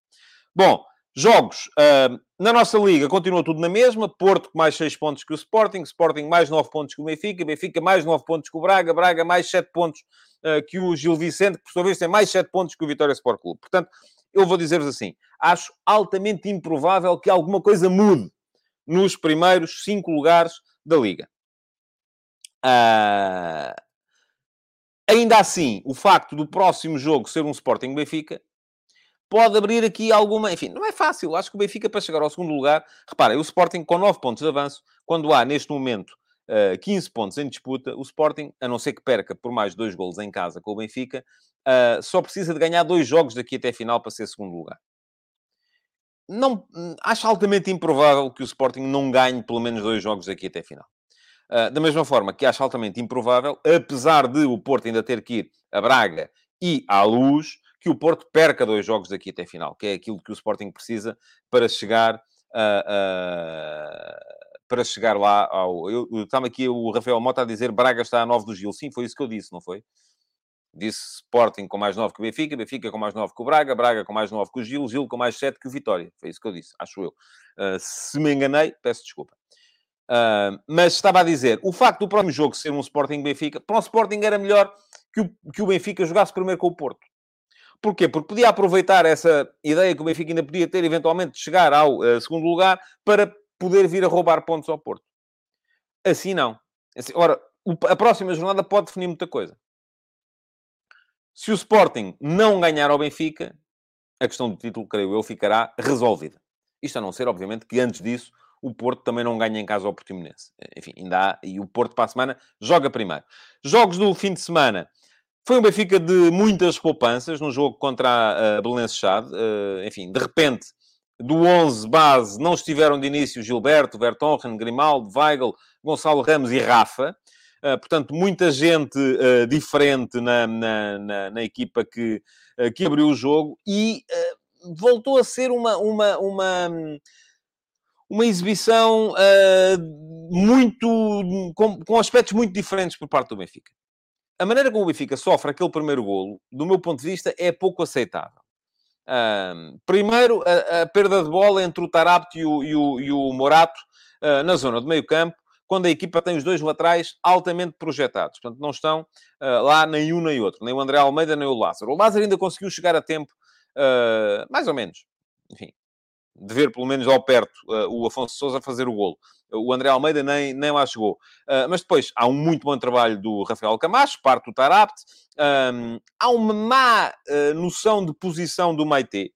Bom, Jogos. Uh, na nossa liga continua tudo na mesma. Porto mais 6 pontos que o Sporting. Sporting mais 9 pontos que o Benfica. Benfica mais 9 pontos que o Braga. Braga mais 7 pontos uh, que o Gil Vicente, que por sua vez tem mais 7 pontos que o Vitória Sport Clube. Portanto, eu vou dizer-vos assim. Acho altamente improvável que alguma coisa mude nos primeiros 5 lugares da liga. Uh, ainda assim, o facto do próximo jogo ser um Sporting Benfica pode abrir aqui alguma. Enfim, não é fácil. Acho que o Benfica, para chegar ao segundo lugar, reparem, o Sporting com 9 pontos de avanço, quando há neste momento uh, eh, 15 pontos em disputa, o Sporting, a não ser que perca por mais dois golos em casa com o Benfica, uh, só precisa de ganhar dois jogos daqui até a final para ser segundo lugar. Não, acho altamente improvável que o Sporting não ganhe pelo menos dois jogos daqui até a final. Uh, da mesma forma que acho altamente improvável, apesar de o Porto ainda ter que ir a Braga e à Luz, que o Porto perca dois jogos daqui até a final, que é aquilo que o Sporting precisa para chegar a, para chegar lá ao. Eu, estava aqui o Rafael Mota a dizer Braga está a 9 do Gil. Sim, foi isso que eu disse, não foi? Disse Sporting com mais 9 que o Benfica, Benfica com mais 9 que o Braga, Braga com mais 9 que o Gil, Gil com mais 7 que o Vitória. Foi isso que eu disse, acho eu. Uh, se me enganei, peço desculpa. Uh, mas estava a dizer, o facto do próximo jogo ser um Sporting Benfica, para o Sporting era melhor que o, que o Benfica jogasse primeiro com o Porto. Porquê? Porque podia aproveitar essa ideia que o Benfica ainda podia ter, eventualmente, de chegar ao uh, segundo lugar para poder vir a roubar pontos ao Porto. Assim não. Assim, ora, a próxima jornada pode definir muita coisa. Se o Sporting não ganhar ao Benfica, a questão do título, creio eu, ficará resolvida. Isto a não ser, obviamente, que antes disso o Porto também não ganha em casa ao Portimonense. Enfim, ainda há, e o Porto para a semana joga primeiro. Jogos do fim de semana. Foi um Benfica de muitas poupanças no jogo contra a, a Belenenses Chade. Uh, enfim, de repente, do 11 base não estiveram de início Gilberto, Vertonghen, Grimaldo, Weigl, Gonçalo Ramos e Rafa. Uh, portanto, muita gente uh, diferente na, na, na, na, equipa que, uh, que abriu o jogo e voltou a ser uma, uma, uma, uma exibição muito com, com aspectos muito diferentes por parte do Benfica a maneira como o Benfica sofre aquele primeiro golo, do meu ponto de vista, é pouco aceitável. Primeiro, a, a, perda de bola entre o Tarapto e o, e o, e o Morato uh, na zona do meio campo, quando a equipa tem os dois laterais altamente projetados. Portanto, não estão uh, lá nem um nem outro, nem o André Almeida nem o Lázaro. O Lázaro ainda conseguiu chegar a tempo, uh, mais ou menos. Enfim, de ver pelo menos ao perto o Afonso Souza fazer o golo. O André Almeida nem, nem lá chegou. Uh, mas depois há um muito bom trabalho do Rafael Camacho, parte do Tarapt. Um, há uma má uh, noção de posição do Maite.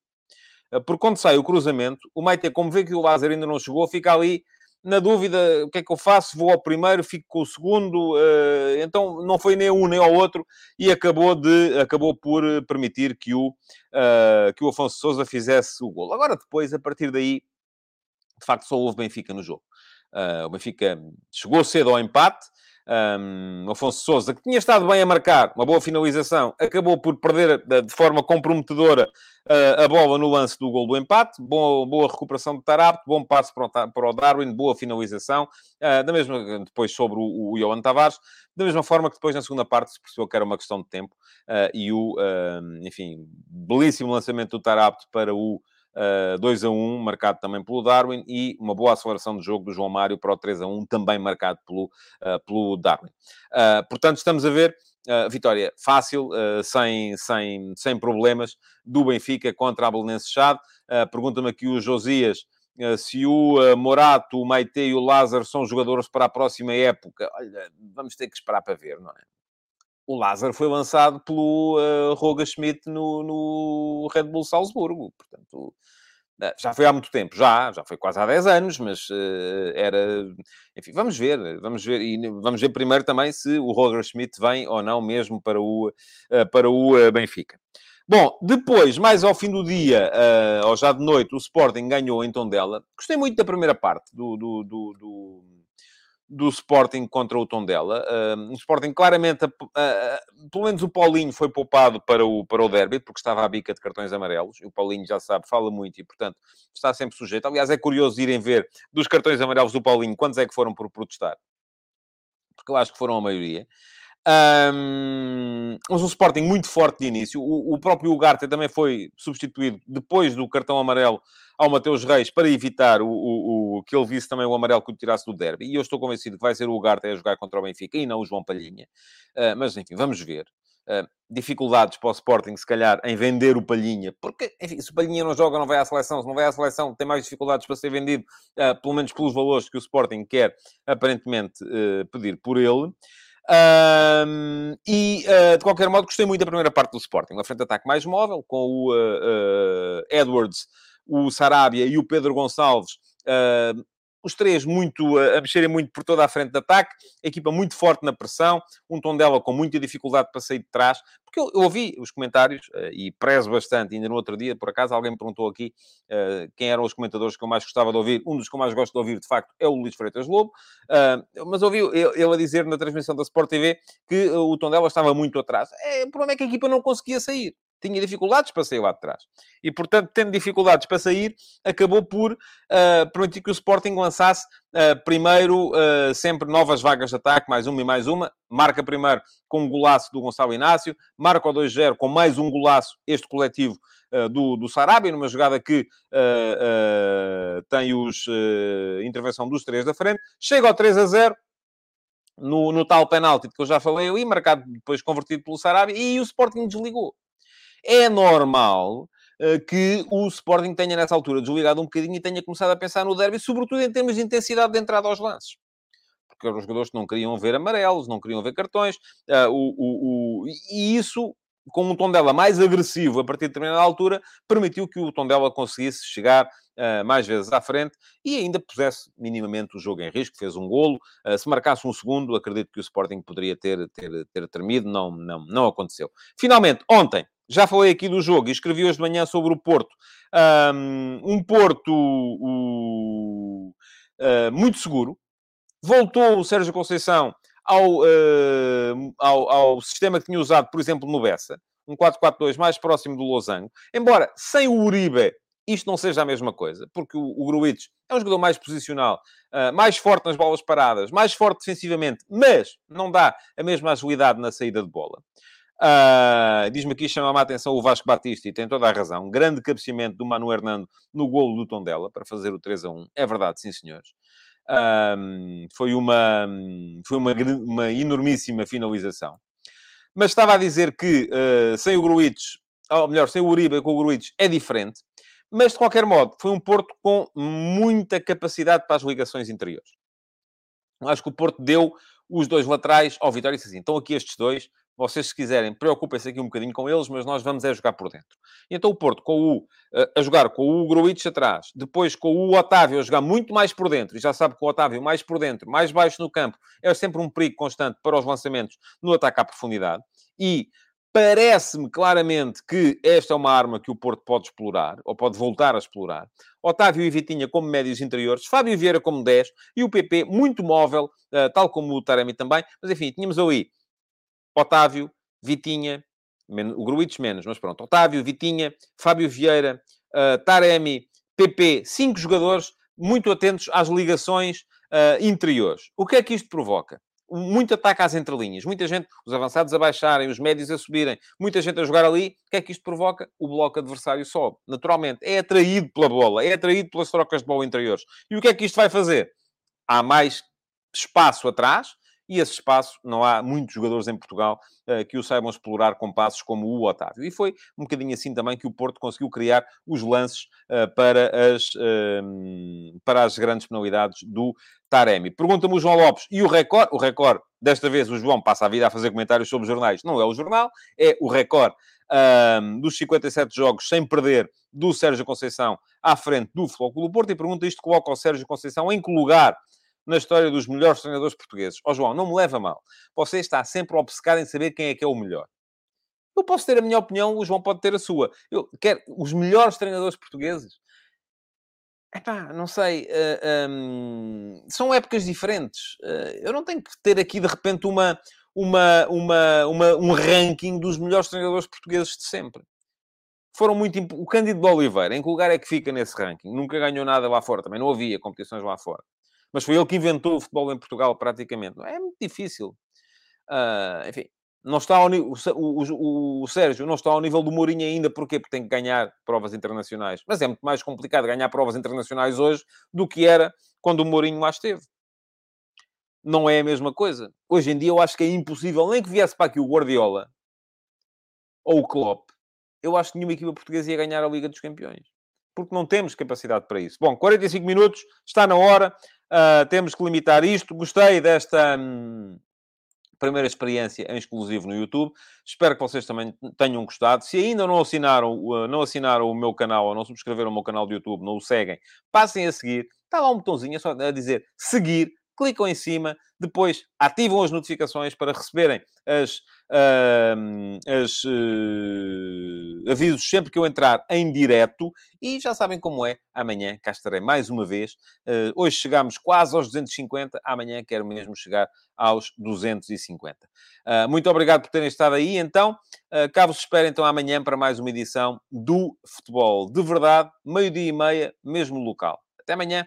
porque quando sai o cruzamento, o Maite, como vê que o Lázaro ainda não chegou, fica ali na dúvida, o que é que eu faço? Vou ao primeiro, fico com o segundo. Uh, então, não foi nem um nem ao outro e acabou, de, acabou por permitir que o, uh, que o Afonso Souza fizesse o gol. Agora, depois, a partir daí, de facto, só houve Benfica no jogo. Uh, o Benfica chegou cedo ao empate, um, Afonso Souza, que tinha estado bem a marcar, uma boa finalização, acabou por perder de forma comprometedora a bola no lance do gol do empate. Boa, boa recuperação do Tarapto, bom passo para o, Darwin, boa finalização. Da mesma, depois sobre o, o Johan Tavares, da mesma forma que depois na segunda parte se percebeu que era uma questão de tempo e o, enfim, belíssimo lançamento do Tarapto para o uh, eh, 2 a 1, marcado também pelo Darwin, e uma boa aceleração de jogo do João Mário para o 3 a 1, também marcado pelo, uh, pelo Darwin. Uh, portanto, estamos a ver vitória fácil, sem, sem, sem problemas, do Benfica contra a Belenense Chade. Pergunta-me aqui o Josias se o Morato, o Maite e o Lázaro são jogadores para a próxima época. Olha, vamos ter que esperar para ver, não é? O Lázaro foi lançado pelo Roga Schmidt no, no Red Bull Salzburgo, portanto ah, já foi há muito tempo, já, já foi quase há 10 anos, mas uh, era. Enfim, vamos ver, vamos ver, e vamos ver primeiro também se o Roger Schmidt vem ou não mesmo para o, uh, para o uh, Benfica. Bom, depois, mais ao fim do dia, ou já de noite, o Sporting ganhou em Tondela. Gostei muito da primeira parte do, do, do do Sporting contra o Tondela. O Sporting claramente, pelo menos o Paulinho foi poupado para o, para o derby, porque estava à bica de cartões amarelos. E o Paulinho já sabe, fala muito e, portanto, está sempre sujeito. Aliás, é curioso irem ver dos cartões amarelos do Paulinho quantos é que foram por protestar. Porque eu acho que foram a maioria. Um, mas um Sporting muito forte de início. O, o próprio Ugarte também foi substituído depois do cartão amarelo ao Mateus Reis para evitar o, o, o, que ele visse também o amarelo que o tirasse do derby. E eu estou convencido que vai ser o Ugarte a jogar contra o Benfica e não o João Palhinha. Uh, mas enfim, vamos ver. Uh, dificuldades para o Sporting, se calhar, em vender o Palhinha, porque, enfim, se o Palhinha não joga, não vai à seleção, se não vai à seleção, tem mais dificuldades para ser vendido, uh, pelo menos pelos valores que o Sporting quer, aparentemente, pedir por ele. E, uh, de qualquer modo, gostei muito da primeira parte do Sporting. Uma frente de ataque mais móvel, com o uh, uh, Edwards, o Sarabia e o Pedro Gonçalves os três muito a mexerem muito por toda a frente de ataque, a equipa muito forte na pressão, um tom dela com muita dificuldade para sair de trás, porque eu, eu ouvi os comentários uh, e prezo bastante, ainda no outro dia, por acaso, alguém me perguntou aqui uh, quem eram os comentadores que eu mais gostava de ouvir. Um dos que eu mais gosto de ouvir, de facto, é o Luís Freitas Lobo, uh, mas ouvi ele a dizer na transmissão da Sport TV que o tom dela estava muito atrás. É, o problema é que a equipa não conseguia sair tinha dificuldades para sair lá de trás. E, portanto, tendo dificuldades para sair, acabou por uh, permitir que o Sporting lançasse uh, primeiro uh, sempre novas vagas de ataque, mais uma e mais uma. Marca primeiro com um golaço do Gonçalo Inácio, marca o 2-0 com mais um golaço, este coletivo do, do Sarabia, numa jogada que tem os intervenção dos três da frente. Chega ao 3 a 0, no, no, tal penalti que eu já falei ali, marcado depois convertido pelo Sarabia, e o Sporting desligou é normal uh, que o Sporting tenha, nessa altura, desligado um bocadinho e tenha começado a pensar no derby, sobretudo em termos de intensidade de entrada aos lances. Porque eram os jogadores que não queriam ver amarelos, não queriam ver cartões, uh, o, o, o, e isso com um tom dela mais agressivo a partir de determinada altura, permitiu que o tom dela conseguisse chegar uh, mais vezes à frente e ainda pusesse minimamente o jogo em risco, fez um golo. Uh, se marcasse um segundo, acredito que o Sporting poderia ter, ter, ter termido, não, não, não aconteceu. Finalmente, ontem, já falei aqui do jogo e escrevi hoje de manhã sobre o Porto. Um, Porto uh, muito seguro. Voltou o Sérgio Conceição ao, uh, ao, ao, sistema que tinha usado, por exemplo, no Bessa. Um 4-4-2 mais próximo do Losango. Embora, sem o Uribe, isto não seja a mesma coisa. Porque o, o é um jogador mais posicional, uh, mais forte nas bolas paradas, mais forte defensivamente, mas não dá a mesma agilidade na saída de bola. Uh, Diz-me aqui, chama-me a atenção o Vasco Batista, e tem toda a razão. Grande cabeceamento do Manu Hernando no golo do Tondela, para fazer o 3 a 1. É verdade, sim, senhores. Uh, foi uma, foi uma, uma enormíssima finalização. Mas estava a dizer que uh, sem o Gruitch, ou melhor, sem o Uribe com o Gruitch, é diferente. Mas, de qualquer modo, foi um Porto com muita capacidade para as ligações interiores. Acho que o Porto deu os dois laterais ao Vitória e disse assim, então aqui estes dois, vocês, se quiserem, preocupem-se aqui um bocadinho com eles, mas nós vamos é jogar por dentro. E então o Porto, com o, eh, a jogar com o Gruitch atrás, depois com o Otávio a jogar muito mais por dentro, e já sabe que o Otávio mais por dentro, mais baixo no campo, é sempre um perigo constante para os lançamentos no ataque à profundidade. E parece-me claramente que esta é uma arma que o Porto pode explorar, ou pode voltar a explorar. Otávio e Vitinha como médios interiores, Fábio Vieira como 10, e o PP muito móvel, eh, tal como o Taremi também. Mas enfim, tínhamos ali Otávio, Vitinha, o Gruites menos, mas pronto, Otávio, Vitinha, Fábio Vieira, uh, Taremi, PP, cinco jogadores muito atentos às ligações uh, interiores. O que é que isto provoca? Muito ataque às entrelinhas, muita gente, os avançados a baixarem, os médios a subirem, muita gente a jogar ali. O que é que isto provoca? O bloco adversário sobe, naturalmente. É atraído pela bola, é atraído pelas trocas de bola interiores. E o que é que isto vai fazer? Há mais espaço atrás, e esse espaço não há muitos jogadores em Portugal uh, que o saibam explorar com passos como o Otávio. E foi um bocadinho assim também que o Porto conseguiu criar os lances uh, para, as, uh, para as grandes penalidades do Taremi. Pergunta-me o João Lopes e o Record. O Record, desta vez, o João passa a vida a fazer comentários sobre jornais. Não é o jornal, é o Record dos 57 jogos sem perder do Sérgio Conceição à frente do do Porto. E pergunta isto coloca o Sérgio Conceição em que lugar na história dos melhores treinadores portugueses. Ó oh, João, não me leva mal. Você está sempre obcecado em saber quem é que é o melhor. Eu posso ter a minha opinião, o João pode ter a sua. Eu quero os melhores treinadores portugueses. Epá, não sei. Uh, eh, um, ehm, são épocas diferentes. Uh, eu não tenho que ter aqui, de repente, uma, uma, uma, uma, um ranking dos melhores treinadores portugueses de sempre. Foram muito... Imp... O Cândido de Oliveira, em que lugar é que fica nesse ranking? Nunca ganhou nada lá fora. Também não havia competições lá fora mas foi ele que inventou o futebol em Portugal, praticamente. É muito difícil. Uh, enfim, não está ao, o, o, o, Sérgio não está ao nível do Mourinho ainda? Porque tem que ganhar provas internacionais. Mas é muito mais complicado ganhar provas internacionais hoje do que era quando o Mourinho lá esteve. Não é a mesma coisa. Hoje em dia eu acho que é impossível, nem que viesse para aqui o Guardiola ou o Klopp, eu acho que nenhuma equipa portuguesa ia ganhar a Liga dos Campeões. Porque não temos capacidade para isso. Bom, 45 minutos, está na hora. Uh, temos que limitar isto. Gostei desta... Hum primeira experiência em exclusivo no YouTube. Espero que vocês também tenham gostado. Se ainda não assinaram, não assinaram o meu canal ou não subscreveram o meu canal do YouTube, não o seguem, passem a seguir. Está lá um botãozinho, é só a dizer seguir. Clicam em cima, depois ativam as notificações para receberem as, uh, as uh, avisos sempre que eu entrar em direto. E já sabem como é. Amanhã cá estarei mais uma vez. Uh, hoje chegamos quase aos 250. Amanhã quero mesmo chegar aos 250. Uh, muito obrigado por terem estado aí. Então, uh, cá vos espero então amanhã para mais uma edição do Futebol de Verdade, meio-dia e meia, mesmo local. Até amanhã.